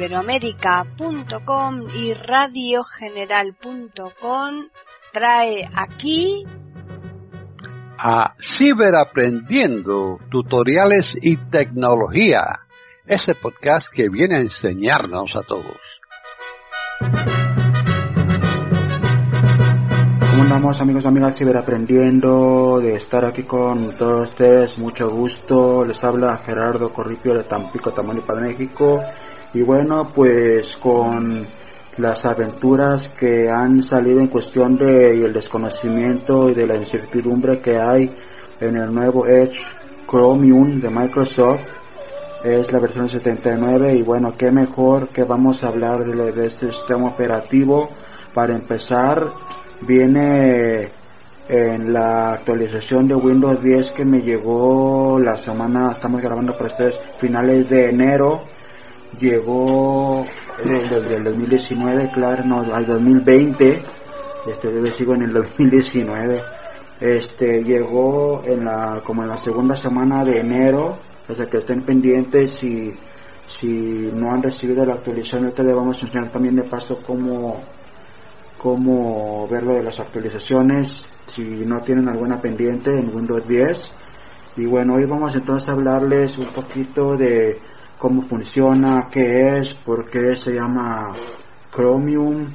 iberoamérica.com y radiogeneral.com trae aquí a Ciberaprendiendo, tutoriales y tecnología, ese podcast que viene a enseñarnos a todos. ¿Cómo andamos amigos y amigas ciberaprendiendo de estar aquí con todos ustedes? Mucho gusto, les habla Gerardo Corripio de Tampico, Tamaulipas, México. Y bueno, pues con las aventuras que han salido en cuestión de el desconocimiento y de la incertidumbre que hay en el nuevo Edge Chromium de Microsoft es la versión 79 y bueno qué mejor que vamos a hablar de, de este sistema operativo. Para empezar viene en la actualización de Windows 10 que me llegó la semana estamos grabando para ustedes finales de enero llegó desde el 2019, claro, no, al 2020, este sigo en el 2019, este llegó en la como en la segunda semana de enero, o sea que estén pendientes si si no han recibido la actualización, ahorita le vamos a enseñar también de paso cómo cómo ver lo de las actualizaciones, si no tienen alguna pendiente en Windows 10. Y bueno, hoy vamos entonces a hablarles un poquito de cómo funciona, qué es, por qué se llama Chromium,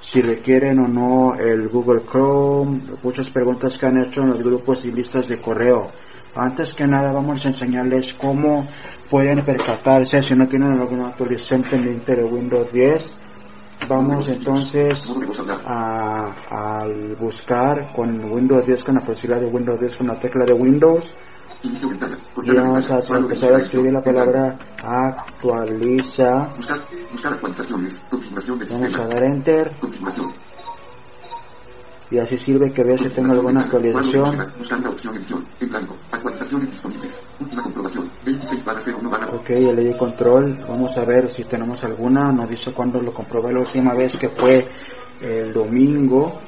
si requieren o no el Google Chrome, muchas preguntas que han hecho en los grupos y listas de correo. Antes que nada vamos a enseñarles cómo pueden percatarse si no tienen alguna actualización pendiente de Windows 10. Vamos entonces a, buscar con Windows 10 con la posibilidad de Windows 10 con la tecla de Windows y vamos a empezar a escribir la palabra actualiza. Vamos a dar enter. Y así sirve que vea si tengo alguna actualización. Ok, ya le di control. Vamos a ver si tenemos alguna. Nos dice cuando lo comprobé la última vez que fue el domingo.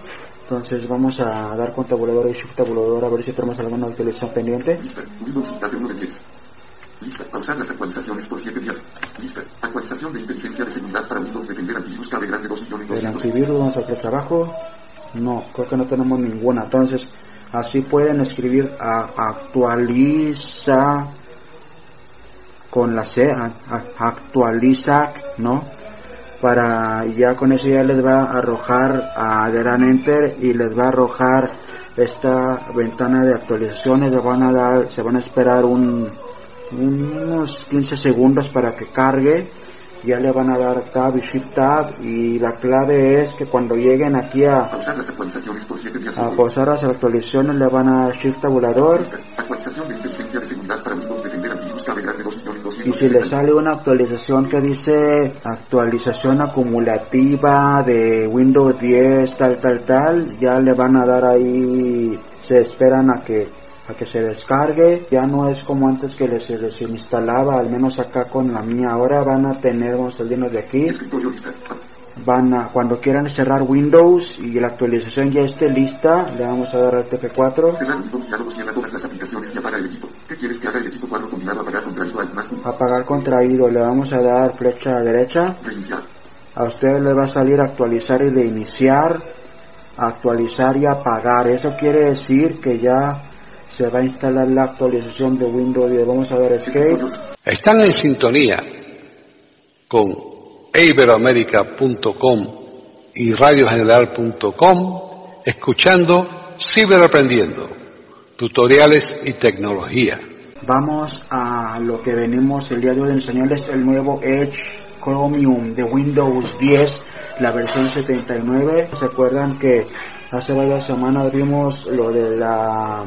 Entonces vamos a dar con tabulador y shift tabulador a ver si tenemos alguna actualización pendiente. Lista. Windows Tab 1 de 10. Lista. Pausar las actualizaciones por 7 días. Lista. Actualización de inteligencia de seguridad para Windows Defender Antivirus Cabe Grande 2 millones El antivirus, vamos a hacer trabajo. No, creo que no tenemos ninguna. Entonces, así pueden escribir a actualiza con la C, a, a, actualiza, ¿no? Para ya con eso ya les va a arrojar a gran enter y les va a arrojar esta ventana de actualizaciones le van a dar se van a esperar un, unos 15 segundos para que cargue ya le van a dar tab y shift tab y la clave es que cuando lleguen aquí a pausar las actualizaciones por 7 días a pausar las actualizaciones le van a shift tabulador actualización de inteligencia de seguridad para y si le sale una actualización que dice actualización acumulativa de Windows 10 tal tal tal. Ya le van a dar ahí se esperan a que a que se descargue. Ya no es como antes que les, les instalaba al menos acá con la mía ahora van a tener vamos a salirnos de aquí van a cuando quieran cerrar Windows y la actualización ya esté lista le vamos a dar al TF4 apagar contraído le vamos a dar flecha derecha. A usted le va a salir actualizar y de iniciar actualizar y apagar. Eso quiere decir que ya se va a instalar la actualización de Windows. 10 vamos a dar escape. Están en sintonía con iberoamerica.com y radiogeneral.com escuchando Ciberaprendiendo, tutoriales y tecnología. Vamos a lo que venimos el día de hoy enseñarles el nuevo Edge Chromium de Windows 10, la versión 79. ¿Se acuerdan que hace varias semanas vimos lo de la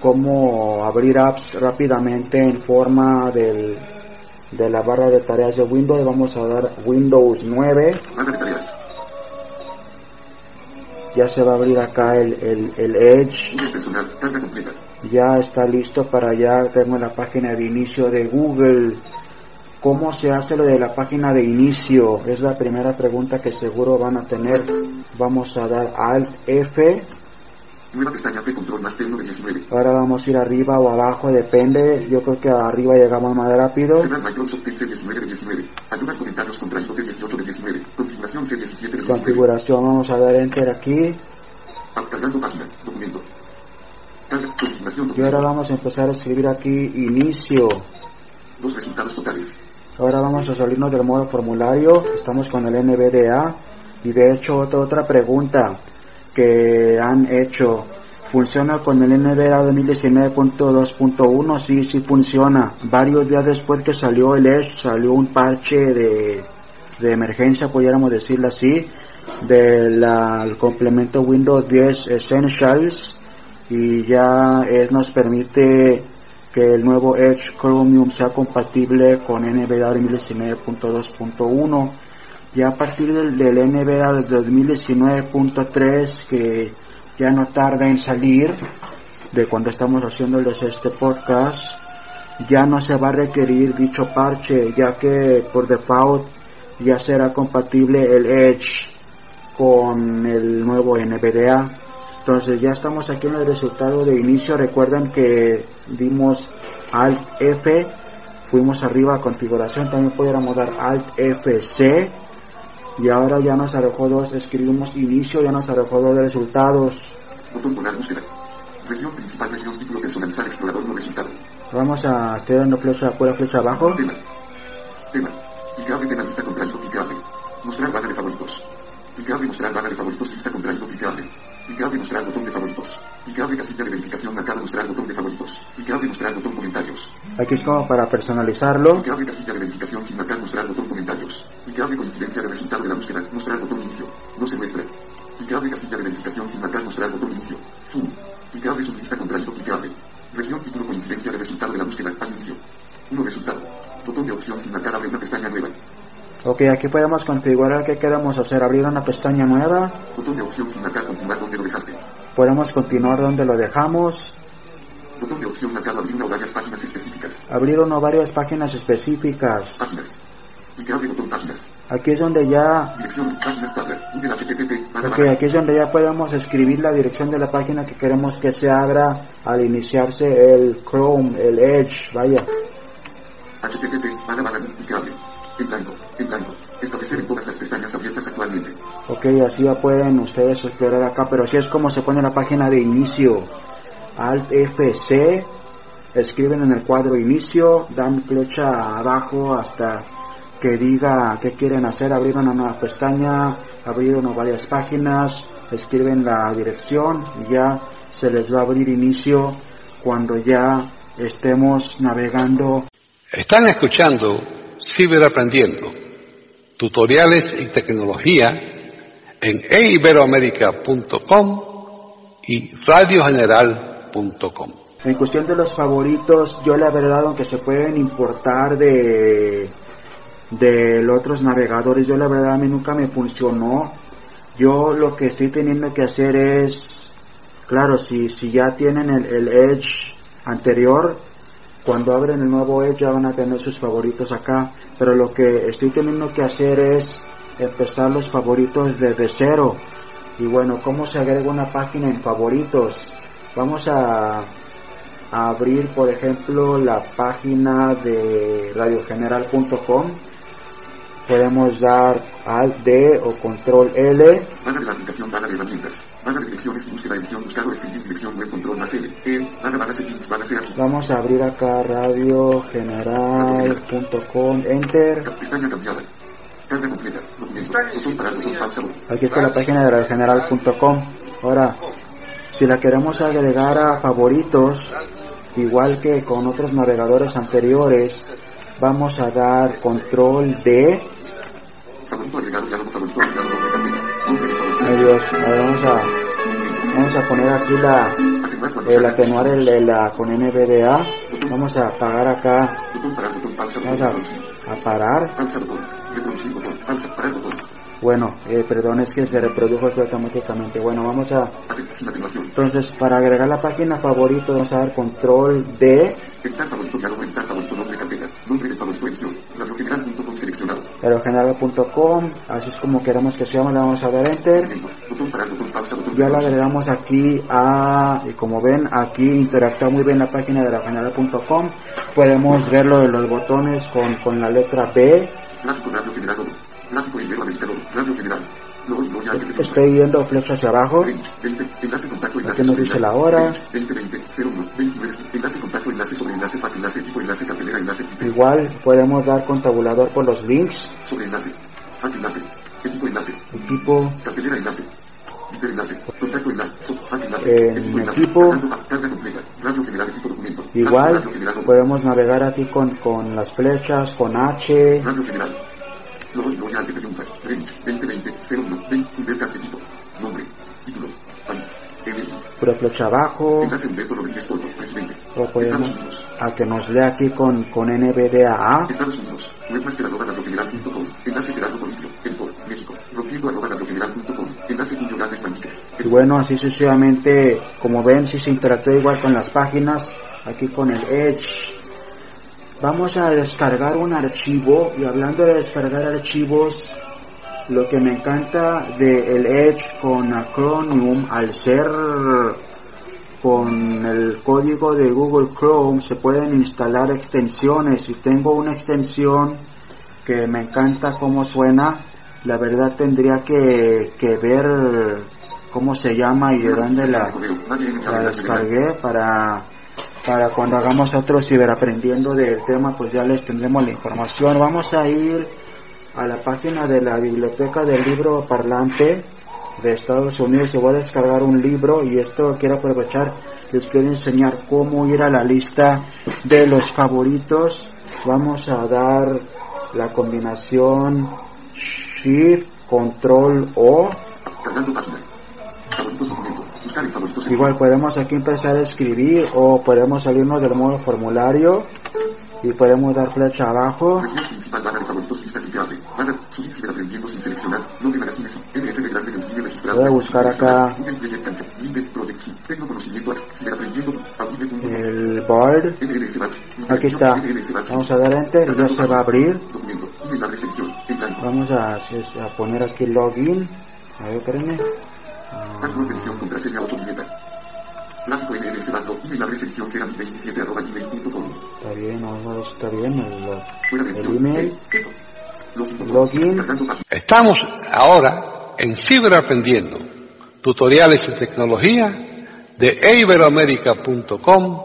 cómo abrir apps rápidamente en forma del de la barra de tareas de Windows. Vamos a dar Windows 9 ya se va a abrir acá el, el, el Edge. Ya está listo para ya tengo la página de inicio de Google. ¿Cómo se hace lo de la página de inicio? Es la primera pregunta que seguro van a tener. Vamos a dar Alt F Nueva pestaña P control más T1 de 19. Ahora vamos a ir arriba o abajo, depende. Yo creo que arriba llegamos más rápido. Cerrar Microsoft Teams C19 de 19. Ayudar comentarios contraído de 18 de 19. Configuración C17 de 19. Configuración, vamos a dar enter aquí. Cargando página. Documento. Carga. Configuración. Y ahora vamos a empezar a escribir aquí inicio. Dos resultados totales. Ahora vamos a salirnos del modo formulario. Estamos con el NVDA. Y de hecho, otra, otra pregunta que han hecho. ¿Funciona con el NVDA 2019.2.1? Sí, sí funciona. Varios días después que salió el Edge, salió un parche de, de emergencia, pudiéramos decirlo así, del complemento Windows 10 Essentials y ya es, nos permite que el nuevo Edge Chromium sea compatible con NVDA 2019.2.1 y a partir del, del NVDA del 2019.3 que ya no tarda en salir de cuando estamos haciéndoles este podcast ya no se va a requerir dicho parche ya que por default ya será compatible el Edge con el nuevo NVDA entonces ya estamos aquí en el resultado de inicio. Recuerden que dimos Alt F fuimos arriba a configuración. También pudiéramos dar Alt FC y ahora ya nos arrojó dos escribimos inicio ya nos arrojó dos resultados Botón poner búsqueda. Región principal, región título personalizar explorador no resultado. vamos a estoy dando flecha pura flecha abajo Tema. Tema. Clicable tema lista contraído clicable. Mostrar barra de favoritos. Clicable mostrar barra de favoritos lista clicable. Clicable mostrar botón de favoritos. Clicable casilla de verificación acá mostrar botón de favoritos. Clicable mostrar botón comentarios. aquí es como para personalizarlo Clicable casilla de verificación sin marcar mostrar botón comentarios. Clicable coincidencia de resultado de la búsqueda mostrar botón inicio. No se muestra. Clicable casilla de verificación sin marcar mostrar botón inicio. Zoom. Clicable sublista contraído clicable. Región título coincidencia de resultado de la búsqueda al inicio. 1 resultado. Botón de opción sin marcar abre una pestaña nueva. Ok aquí podemos configurar qué queremos hacer abrir una pestaña nueva Botón de opción sin marcar continuar donde lo dejaste. podemos continuar donde lo dejamos Botón de opción marcado abrir una o varias páginas específicas. abrir una o varias páginas específicas Páginas. Clicable botón páginas. aquí es donde ya Dirección páginas tabla. Google HTTP. Barra ok aquí es donde ya podemos escribir la dirección de la página que queremos que se abra al iniciarse el Chrome el Edge vaya HTTP. Barra barra. En blanco. En blanco. Establecer en todas las pestañas abiertas actualmente. Ok, así ya pueden ustedes explorar acá, pero así es como se pone la página de inicio. Alt FC, escriben en el cuadro inicio, dan flecha abajo hasta que diga qué quieren hacer, abrir una nueva pestaña, abrir una varias páginas, escriben la dirección y ya se les va a abrir inicio cuando ya estemos navegando Están escuchando Ciberaprendiendo, tutoriales y tecnología en eiberoamerica.com y radiogeneral.com. En cuestión de los favoritos, yo la verdad, aunque se pueden importar de de otros navegadores, yo la verdad a mí nunca me funcionó. Yo lo que estoy teniendo que hacer es, claro, si, si ya tienen el, el Edge anterior, cuando abren el nuevo Edge ya van a tener sus favoritos acá. Pero lo que estoy teniendo que hacer es empezar los favoritos desde cero. Y bueno, ¿cómo se agrega una página en favoritos? Vamos a, a abrir, por ejemplo, la página de radiogeneral.com. Podemos dar Alt D o Control L. Barra de la aplicación, barra de herramientas. Barra de direcciones y búsqueda edición buscado escribir dirección web control más L. E. Barra barra settings barra C aquí. Vamos a abrir acá radiogeneral.com. Enter. Pestaña cambiada. Carga completa. Documento. Botón para botón pausa. botón. Aquí está la página de radiogeneral.com. Ahora, si la queremos agregar a favoritos, igual que con otros navegadores anteriores, vamos a dar control D. Dios, a ver, vamos a, vamos a poner aquí la, el atenuar el, la, con NVDA. Vamos a apagar acá, vamos a, parar. Bueno, eh, perdón, es que se reprodujo aquí automáticamente. Bueno, vamos a, entonces para agregar la página favorito vamos a dar control D. Aerogeneral.com, así es como queremos que se llame, le vamos a dar enter. Ya retorno. agregamos aquí a, y como ven, aquí interactúa muy bien la página de la general.com. Podemos ver lo de los botones con, con la letra B. General. Estoy viendo flecha hacia abajo. 20, 20, enlace contacto, enlace Aquí nos dice la hora. 20, 20, 01, 29, enlace contacto, enlace sobre enlace, fac, enlace tipo, enlace cartelera, enlace tipo, Igual podemos dar con tabulador por los links. sobre enlace, fac, enlace, equipo, enlace, Equipo, cartelera, enlace, hiper enlace, contacto, enlace, soft, fac, enlace, En equipo, enlace, equipo. cargando, fac, carga completa, radio general, equipo, documento, igual podemos navegar aquí con, con las flechas, con H. radio general, logo, logo, ya, que triunfa, range, 2020, 01, 20, Humbertas, equipo, nombre, título, país, enlace Humberto Rodríguez presidente, O podemos Estados Unidos, a que nos lea aquí con, con NVDA. Estados Unidos, enlace Gerardo México, enlace Julio Grandes Y bueno, así sucesivamente, como ven, si se interactúa igual con las páginas, aquí con el Edge. Vamos a descargar un archivo y hablando de descargar archivos, lo que me encanta del Edge con Acronym al ser con el código de Google Chrome se pueden instalar extensiones. Y tengo una extensión que me encanta cómo suena. La verdad tendría que, que ver cómo se llama y de dónde la descargué para para cuando hagamos otro ciberaprendiendo del tema pues ya les tendremos la información. Vamos a ir a la página de la biblioteca del libro parlante de Estados Unidos. Y voy a descargar un libro y esto quiero aprovechar les quiero enseñar cómo ir a la lista de los favoritos. Vamos a dar la combinación Shift Control O. Igual podemos aquí empezar a escribir o podemos salirnos del modo formulario y podemos dar flecha abajo. Voy a buscar acá. El board aquí está vamos a dar enter y ya se va a abrir vamos a, a poner aquí login a ver espérenme Password edición contraseña autoviñeta. Gráfico NLS Bando. Email barra selección que era 27 arroba gmail.com. está bien vamos a ver si está bien el, Fuera de el edición. email Keto. Login. Login. Cargando página. Estamos ahora en Ciberaprendiendo, tutoriales en tecnología de iberoamérica.com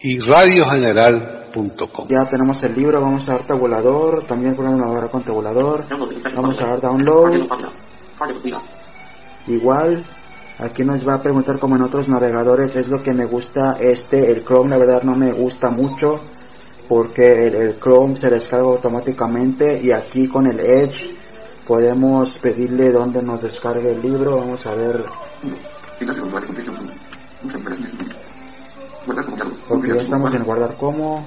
y radiogeneral.com. ya tenemos el libro vamos a dar tabulador también podemos navegar con tabulador vamos a dar download Igual, aquí nos va a preguntar como en otros navegadores, es lo que me gusta este, el Chrome la verdad no me gusta mucho porque el, el Chrome se descarga automáticamente y aquí con el Edge podemos pedirle dónde nos descargue el libro, vamos a ver, 1. Enlace con guarda compresión 1. Usa operaciones 1. Guardar como lado. porque ya estamos en guardar como,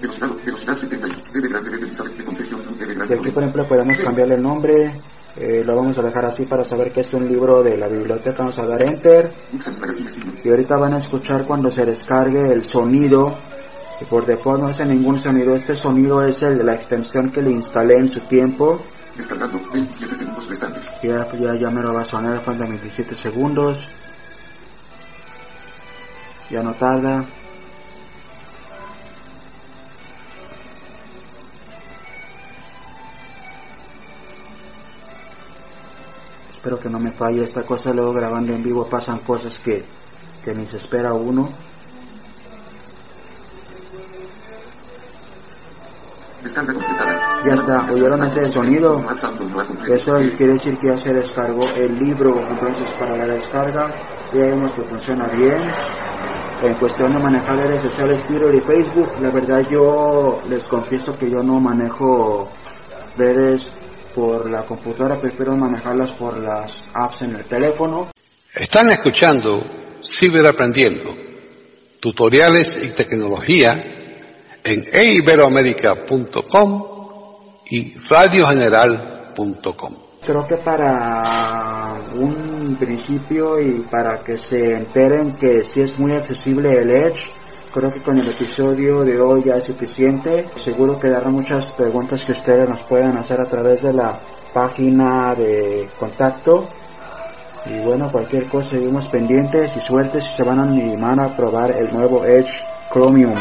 Velocidad, velocidad 75. Debe grande, debe lista de compresión, debe y aquí por ejemplo podemos cambiarle el nombre, eh, lo vamos a dejar así para saber que es un libro de la biblioteca, vamos a dar enter, Usa magazines 1. y ahorita van a escuchar cuando se descargue el sonido. Y por default no hace ningún sonido. Este sonido es el de la extensión que le instalé en su tiempo. Descargando 27 segundos restantes. ya ya, ya me lo va a sonar. Faltan 27 segundos. Ya no tarda espero que no me falle esta cosa luego grabando en vivo pasan cosas que que ni se espera uno. Ya está, ¿oyeron ese sonido? Eso quiere decir que ya se descargó el libro, entonces para la descarga ya vemos que funciona bien. En cuestión de manejar redes sociales, Twitter y Facebook, la verdad yo les confieso que yo no manejo redes por la computadora, prefiero manejarlas por las apps en el teléfono. Están escuchando Ciberaprendiendo, tutoriales y tecnología en iberoamérica.com y radiogeneral.com. Creo que para un principio y para que se enteren que si es muy accesible el Edge, creo que con el episodio de hoy ya es suficiente. Seguro que dará muchas preguntas que ustedes nos pueden hacer a través de la página de contacto Y bueno, cualquier cosa seguimos pendientes y suerte si se van a animar a probar el nuevo Edge Chromium.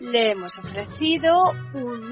Le hemos ofrecido un